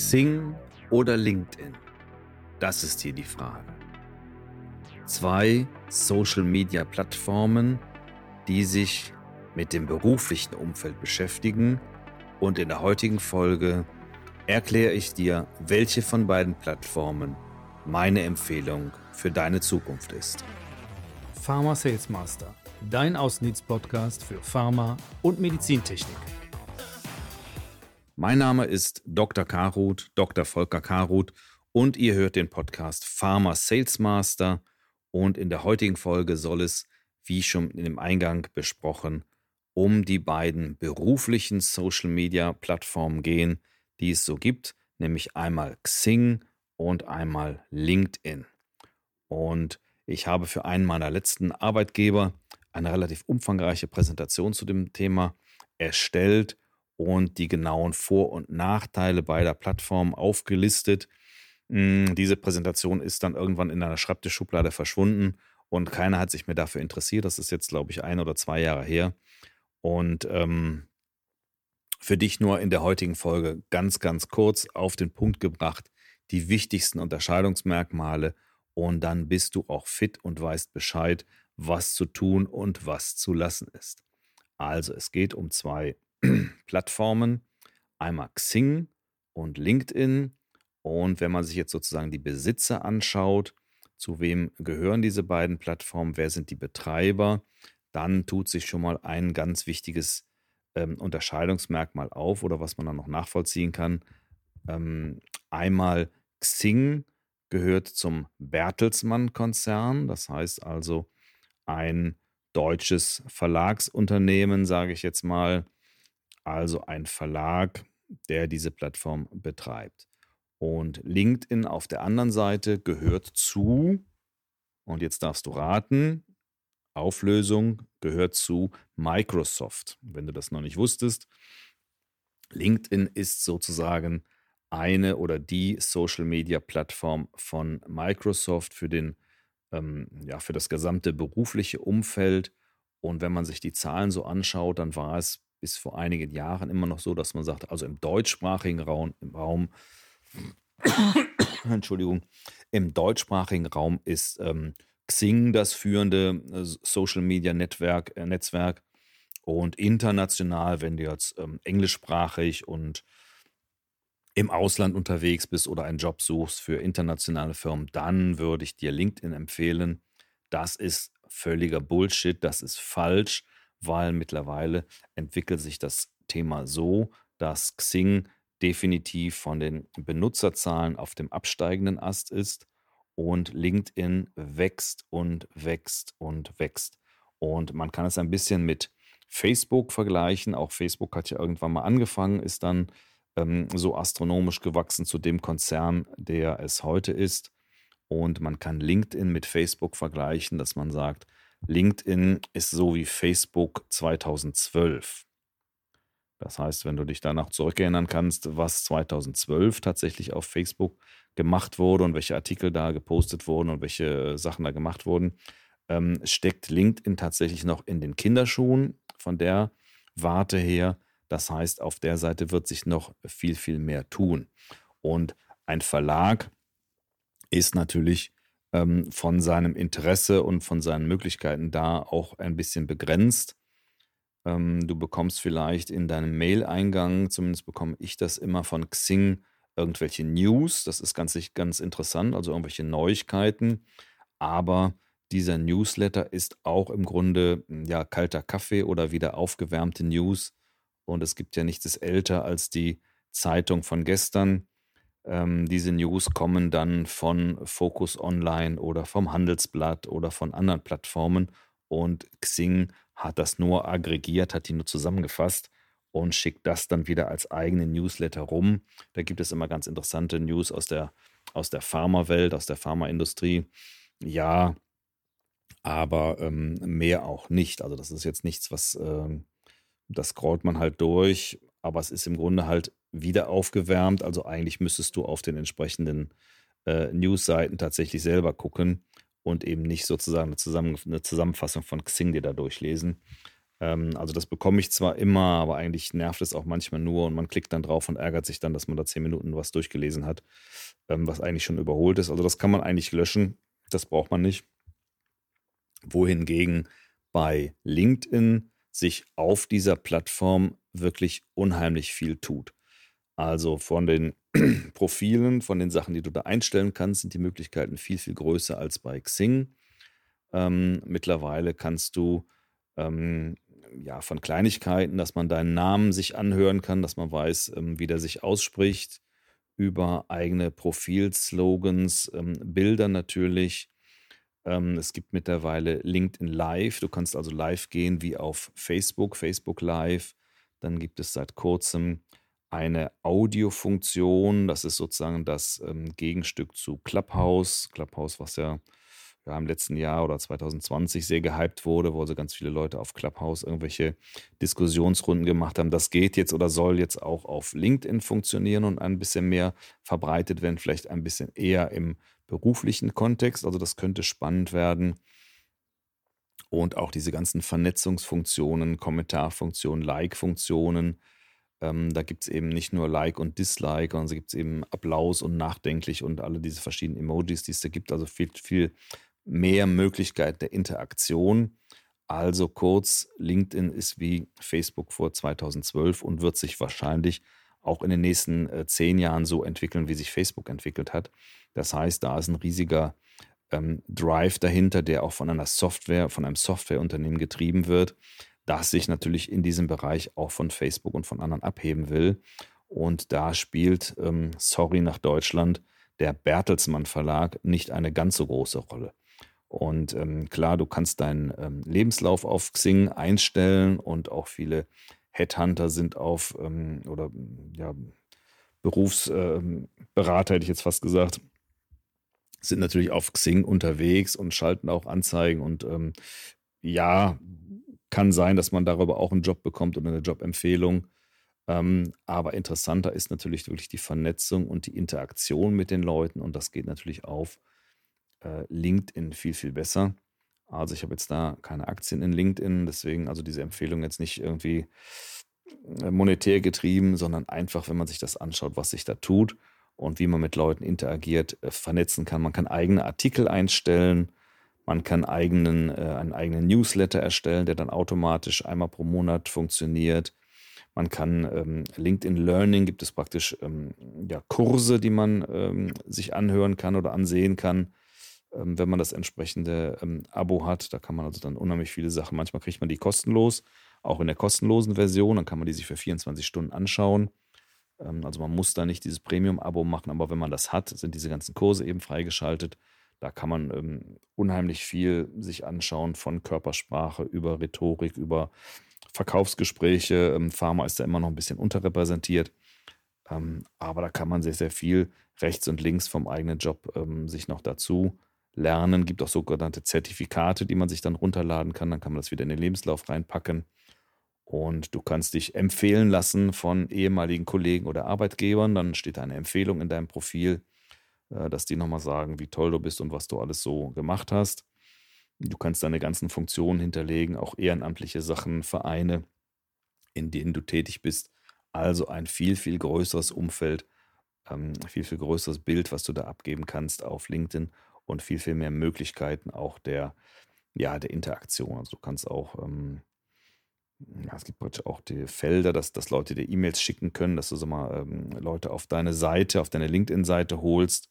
Xing oder LinkedIn? Das ist hier die Frage. Zwei Social-Media-Plattformen, die sich mit dem beruflichen Umfeld beschäftigen und in der heutigen Folge erkläre ich dir, welche von beiden Plattformen meine Empfehlung für deine Zukunft ist. Pharma Sales Master, dein Außendienst-Podcast für Pharma und Medizintechnik. Mein Name ist Dr. Karuth, Dr. Volker Karuth und ihr hört den Podcast Pharma Sales Master und in der heutigen Folge soll es, wie schon in dem Eingang besprochen, um die beiden beruflichen Social Media Plattformen gehen, die es so gibt, nämlich einmal Xing und einmal LinkedIn. Und ich habe für einen meiner letzten Arbeitgeber eine relativ umfangreiche Präsentation zu dem Thema erstellt und die genauen Vor- und Nachteile beider Plattformen aufgelistet. Hm, diese Präsentation ist dann irgendwann in einer Schreibtischschublade verschwunden und keiner hat sich mehr dafür interessiert. Das ist jetzt, glaube ich, ein oder zwei Jahre her. Und ähm, für dich nur in der heutigen Folge ganz, ganz kurz auf den Punkt gebracht, die wichtigsten Unterscheidungsmerkmale und dann bist du auch fit und weißt Bescheid, was zu tun und was zu lassen ist. Also es geht um zwei Plattformen, einmal Xing und LinkedIn. Und wenn man sich jetzt sozusagen die Besitzer anschaut, zu wem gehören diese beiden Plattformen, wer sind die Betreiber, dann tut sich schon mal ein ganz wichtiges ähm, Unterscheidungsmerkmal auf oder was man dann noch nachvollziehen kann. Ähm, einmal Xing gehört zum Bertelsmann-Konzern, das heißt also ein deutsches Verlagsunternehmen, sage ich jetzt mal, also ein Verlag, der diese Plattform betreibt. Und LinkedIn auf der anderen Seite gehört zu, und jetzt darfst du raten, Auflösung gehört zu Microsoft. Wenn du das noch nicht wusstest, LinkedIn ist sozusagen eine oder die Social Media Plattform von Microsoft für den ähm, ja für das gesamte berufliche Umfeld. Und wenn man sich die Zahlen so anschaut, dann war es bis vor einigen Jahren immer noch so, dass man sagt, also im deutschsprachigen Raum, im Raum Entschuldigung, im deutschsprachigen Raum ist ähm, Xing das führende äh, Social Media Netzwerk, äh, Netzwerk und international, wenn du jetzt ähm, englischsprachig und im Ausland unterwegs bist oder einen Job suchst für internationale Firmen, dann würde ich dir LinkedIn empfehlen. Das ist völliger Bullshit, das ist falsch weil mittlerweile entwickelt sich das Thema so, dass Xing definitiv von den Benutzerzahlen auf dem absteigenden Ast ist und LinkedIn wächst und wächst und wächst. Und man kann es ein bisschen mit Facebook vergleichen. Auch Facebook hat ja irgendwann mal angefangen, ist dann ähm, so astronomisch gewachsen zu dem Konzern, der es heute ist. Und man kann LinkedIn mit Facebook vergleichen, dass man sagt, LinkedIn ist so wie Facebook 2012. Das heißt, wenn du dich danach zurückerinnern kannst, was 2012 tatsächlich auf Facebook gemacht wurde und welche Artikel da gepostet wurden und welche Sachen da gemacht wurden, ähm, steckt LinkedIn tatsächlich noch in den Kinderschuhen von der Warte her. Das heißt, auf der Seite wird sich noch viel, viel mehr tun. Und ein Verlag ist natürlich ähm, von seinem Interesse und von seinen Möglichkeiten da auch ein bisschen begrenzt. Ähm, du bekommst vielleicht in deinem Mail-Eingang, zumindest bekomme ich das immer von Xing, irgendwelche News. Das ist ganz, ganz interessant, also irgendwelche Neuigkeiten. Aber dieser Newsletter ist auch im Grunde ja kalter Kaffee oder wieder aufgewärmte News. Und es gibt ja nichts älter als die Zeitung von gestern. Ähm, diese News kommen dann von Focus Online oder vom Handelsblatt oder von anderen Plattformen und Xing hat das nur aggregiert, hat die nur zusammengefasst und schickt das dann wieder als eigene Newsletter rum. Da gibt es immer ganz interessante News aus der, aus der Pharmawelt, aus der Pharmaindustrie. Ja, aber ähm, mehr auch nicht. Also das ist jetzt nichts, was ähm, das scrollt man halt durch, aber es ist im Grunde halt wieder aufgewärmt. Also eigentlich müsstest du auf den entsprechenden äh, News-Seiten tatsächlich selber gucken und eben nicht sozusagen eine, Zusammen eine Zusammenfassung von Xing dir da durchlesen. Ähm, also das bekomme ich zwar immer, aber eigentlich nervt es auch manchmal nur und man klickt dann drauf und ärgert sich dann, dass man da zehn Minuten was durchgelesen hat, ähm, was eigentlich schon überholt ist. Also das kann man eigentlich löschen. Das braucht man nicht. Wohingegen bei LinkedIn sich auf dieser Plattform wirklich unheimlich viel tut. Also von den Profilen, von den Sachen, die du da einstellen kannst, sind die Möglichkeiten viel, viel größer als bei Xing. Ähm, mittlerweile kannst du ähm, ja von Kleinigkeiten, dass man deinen Namen sich anhören kann, dass man weiß, ähm, wie der sich ausspricht, über eigene Profilslogans, ähm, Bilder natürlich. Ähm, es gibt mittlerweile LinkedIn Live. Du kannst also live gehen wie auf Facebook, Facebook Live. Dann gibt es seit kurzem eine Audiofunktion. Das ist sozusagen das ähm, Gegenstück zu Clubhouse. Clubhouse, was ja, ja im letzten Jahr oder 2020 sehr gehypt wurde, wo also ganz viele Leute auf Clubhouse irgendwelche Diskussionsrunden gemacht haben. Das geht jetzt oder soll jetzt auch auf LinkedIn funktionieren und ein bisschen mehr verbreitet werden, vielleicht ein bisschen eher im beruflichen Kontext. Also das könnte spannend werden. Und auch diese ganzen Vernetzungsfunktionen, Kommentarfunktionen, Like-Funktionen, ähm, da gibt es eben nicht nur Like und Dislike, sondern es gibt eben Applaus und Nachdenklich und alle diese verschiedenen Emojis, die es da gibt. Also viel, viel mehr Möglichkeit der Interaktion. Also kurz, LinkedIn ist wie Facebook vor 2012 und wird sich wahrscheinlich auch in den nächsten äh, zehn Jahren so entwickeln, wie sich Facebook entwickelt hat. Das heißt, da ist ein riesiger ähm, Drive dahinter, der auch von einer Software, von einem Softwareunternehmen getrieben wird, das sich natürlich in diesem Bereich auch von Facebook und von anderen abheben will. Und da spielt, ähm, sorry nach Deutschland, der Bertelsmann Verlag nicht eine ganz so große Rolle. Und ähm, klar, du kannst deinen ähm, Lebenslauf auf Xing einstellen und auch viele Headhunter sind auf ähm, oder ja, Berufsberater, hätte ich jetzt fast gesagt, sind natürlich auf Xing unterwegs und schalten auch Anzeigen und ähm, ja, kann sein, dass man darüber auch einen Job bekommt oder eine Jobempfehlung. Ähm, aber interessanter ist natürlich wirklich die Vernetzung und die Interaktion mit den Leuten. Und das geht natürlich auf äh, LinkedIn viel, viel besser. Also ich habe jetzt da keine Aktien in LinkedIn, deswegen also diese Empfehlung jetzt nicht irgendwie äh, monetär getrieben, sondern einfach, wenn man sich das anschaut, was sich da tut und wie man mit Leuten interagiert, äh, vernetzen kann. Man kann eigene Artikel einstellen man kann eigenen, äh, einen eigenen Newsletter erstellen, der dann automatisch einmal pro Monat funktioniert. Man kann ähm, LinkedIn Learning gibt es praktisch ähm, ja, Kurse, die man ähm, sich anhören kann oder ansehen kann, ähm, wenn man das entsprechende ähm, Abo hat. Da kann man also dann unheimlich viele Sachen. Manchmal kriegt man die kostenlos, auch in der kostenlosen Version. Dann kann man die sich für 24 Stunden anschauen. Ähm, also man muss da nicht dieses Premium-Abo machen, aber wenn man das hat, sind diese ganzen Kurse eben freigeschaltet. Da kann man ähm, unheimlich viel sich anschauen von Körpersprache über Rhetorik, über Verkaufsgespräche. Ähm, Pharma ist da immer noch ein bisschen unterrepräsentiert. Ähm, aber da kann man sehr, sehr viel rechts und links vom eigenen Job ähm, sich noch dazu lernen. Gibt auch sogenannte Zertifikate, die man sich dann runterladen kann. Dann kann man das wieder in den Lebenslauf reinpacken. Und du kannst dich empfehlen lassen von ehemaligen Kollegen oder Arbeitgebern. Dann steht eine Empfehlung in deinem Profil. Äh, dass die nochmal sagen, wie toll du bist und was du alles so gemacht hast. Du kannst deine ganzen Funktionen hinterlegen, auch ehrenamtliche Sachen, Vereine, in denen du tätig bist. Also ein viel, viel größeres Umfeld, ähm, viel, viel größeres Bild, was du da abgeben kannst auf LinkedIn und viel, viel mehr Möglichkeiten auch der, ja, der Interaktion. Also du kannst auch, ähm, ja, es gibt auch die Felder, dass, dass Leute dir E-Mails schicken können, dass du so mal ähm, Leute auf deine Seite, auf deine LinkedIn-Seite holst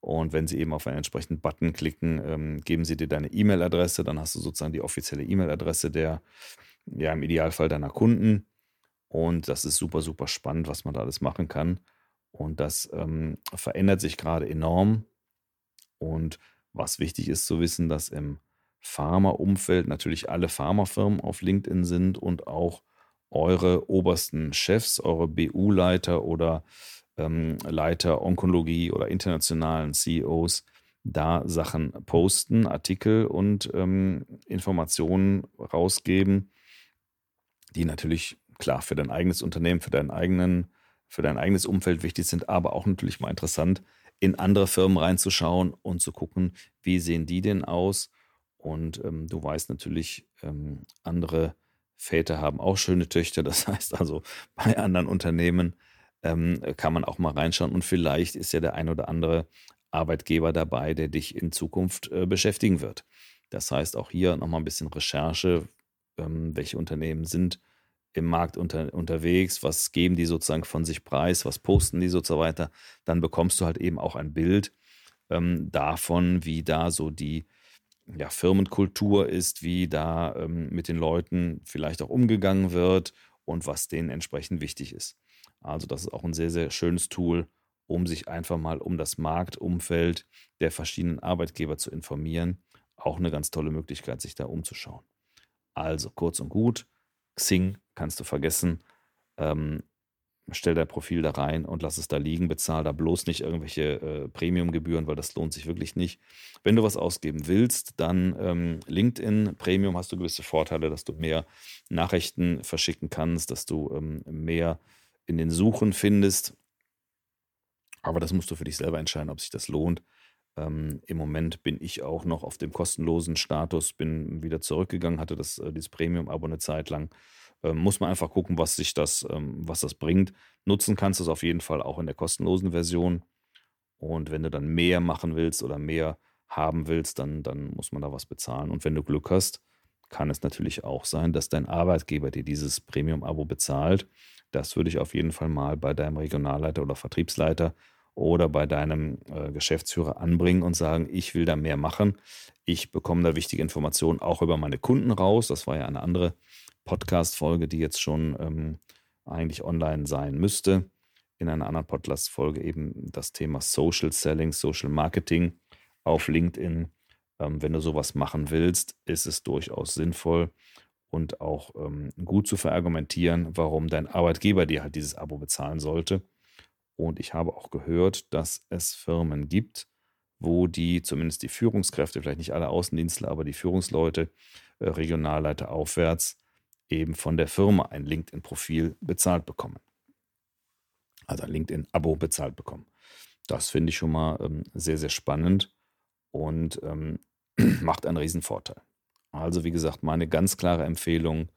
und wenn Sie eben auf einen entsprechenden Button klicken, ähm, geben Sie dir deine E-Mail-Adresse, dann hast du sozusagen die offizielle E-Mail-Adresse der, ja, im Idealfall deiner Kunden. Und das ist super, super spannend, was man da alles machen kann. Und das ähm, verändert sich gerade enorm. Und was wichtig ist zu wissen, dass im Pharma-Umfeld natürlich alle Pharmafirmen auf LinkedIn sind und auch eure obersten Chefs, eure BU-Leiter oder ähm, Leiter Onkologie oder internationalen CEOs da Sachen posten, Artikel und ähm, Informationen rausgeben, die natürlich klar für dein eigenes Unternehmen, für deinen eigenen, für dein eigenes Umfeld wichtig sind, aber auch natürlich mal interessant, in andere Firmen reinzuschauen und zu gucken, wie sehen die denn aus? Und ähm, du weißt natürlich, ähm, andere Väter haben auch schöne Töchter. Das heißt also, bei anderen Unternehmen ähm, kann man auch mal reinschauen und vielleicht ist ja der ein oder andere Arbeitgeber dabei, der dich in Zukunft äh, beschäftigen wird. Das heißt auch hier nochmal ein bisschen Recherche, ähm, welche Unternehmen sind im Markt unter, unterwegs, was geben die sozusagen von sich preis, was posten die so weiter. Dann bekommst du halt eben auch ein Bild ähm, davon, wie da so die ja, Firmenkultur ist, wie da ähm, mit den Leuten vielleicht auch umgegangen wird und was denen entsprechend wichtig ist. Also das ist auch ein sehr, sehr schönes Tool, um sich einfach mal um das Marktumfeld der verschiedenen Arbeitgeber zu informieren. Auch eine ganz tolle Möglichkeit, sich da umzuschauen. Also kurz und gut, Xing kannst du vergessen. Ähm, stell dein Profil da rein und lass es da liegen, bezahl da bloß nicht irgendwelche äh, Premium-Gebühren, weil das lohnt sich wirklich nicht. Wenn du was ausgeben willst, dann ähm, LinkedIn Premium hast du gewisse Vorteile, dass du mehr Nachrichten verschicken kannst, dass du ähm, mehr in den Suchen findest. Aber das musst du für dich selber entscheiden, ob sich das lohnt. Ähm, Im Moment bin ich auch noch auf dem kostenlosen Status, bin wieder zurückgegangen, hatte das, äh, dieses Premium-Abo eine Zeit lang muss man einfach gucken, was sich das, ähm, was das bringt. Nutzen kannst du es auf jeden Fall auch in der kostenlosen Version. Und wenn du dann mehr machen willst oder mehr haben willst, dann, dann muss man da was bezahlen. Und wenn du Glück hast, kann es natürlich auch sein, dass dein Arbeitgeber dir dieses Premium-Abo bezahlt. Das würde ich auf jeden Fall mal bei deinem Regionalleiter oder Vertriebsleiter oder bei deinem äh, Geschäftsführer anbringen und sagen, ich will da mehr machen. Ich bekomme da wichtige Informationen auch über meine Kunden raus. Das war ja eine andere Podcast-Folge, die jetzt schon ähm, eigentlich online sein müsste. In einer anderen Podcast-Folge eben das Thema Social Selling, Social Marketing auf LinkedIn. Ähm, wenn du sowas machen willst, ist es durchaus sinnvoll und auch ähm, gut zu verargumentieren, warum dein Arbeitgeber dir halt dieses Abo bezahlen sollte. Und ich habe auch gehört, dass es Firmen gibt, wo die, zumindest die Führungskräfte, vielleicht nicht alle Außendienstler, aber die Führungsleute, äh, Regionalleiter aufwärts, eben von der Firma ein LinkedIn-Profil bezahlt bekommen. Also ein LinkedIn-Abo bezahlt bekommen. Das finde ich schon mal ähm, sehr, sehr spannend und ähm, macht einen Riesenvorteil. Also wie gesagt, meine ganz klare Empfehlung,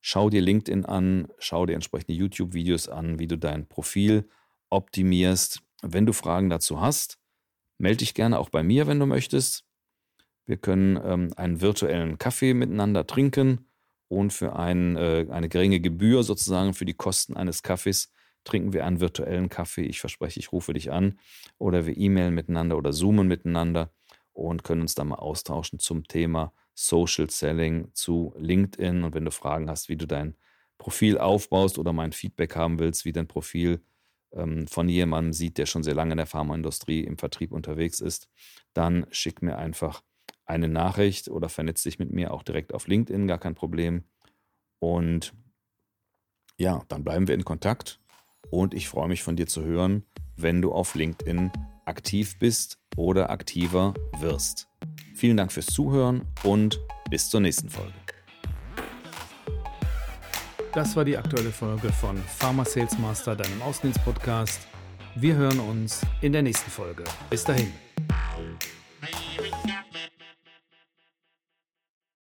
schau dir LinkedIn an, schau dir entsprechende YouTube-Videos an, wie du dein Profil optimierst. Wenn du Fragen dazu hast, melde dich gerne auch bei mir, wenn du möchtest. Wir können ähm, einen virtuellen Kaffee miteinander trinken und für ein, äh, eine geringe Gebühr sozusagen für die Kosten eines Kaffees trinken wir einen virtuellen Kaffee. Ich verspreche, ich rufe dich an oder wir e-mailen miteinander oder zoomen miteinander und können uns da mal austauschen zum Thema Social Selling zu LinkedIn. Und wenn du Fragen hast, wie du dein Profil aufbaust oder mein Feedback haben willst, wie dein Profil ähm, von jemandem sieht, der schon sehr lange in der Pharmaindustrie im Vertrieb unterwegs ist, dann schick mir einfach eine Nachricht oder vernetzt dich mit mir auch direkt auf LinkedIn, gar kein Problem. Und ja, dann bleiben wir in Kontakt und ich freue mich von dir zu hören, wenn du auf LinkedIn aktiv bist oder aktiver wirst. Vielen Dank fürs Zuhören und bis zur nächsten Folge. Das war die aktuelle Folge von Pharma Sales Master, deinem Außendienst-Podcast. Wir hören uns in der nächsten Folge. Bis dahin.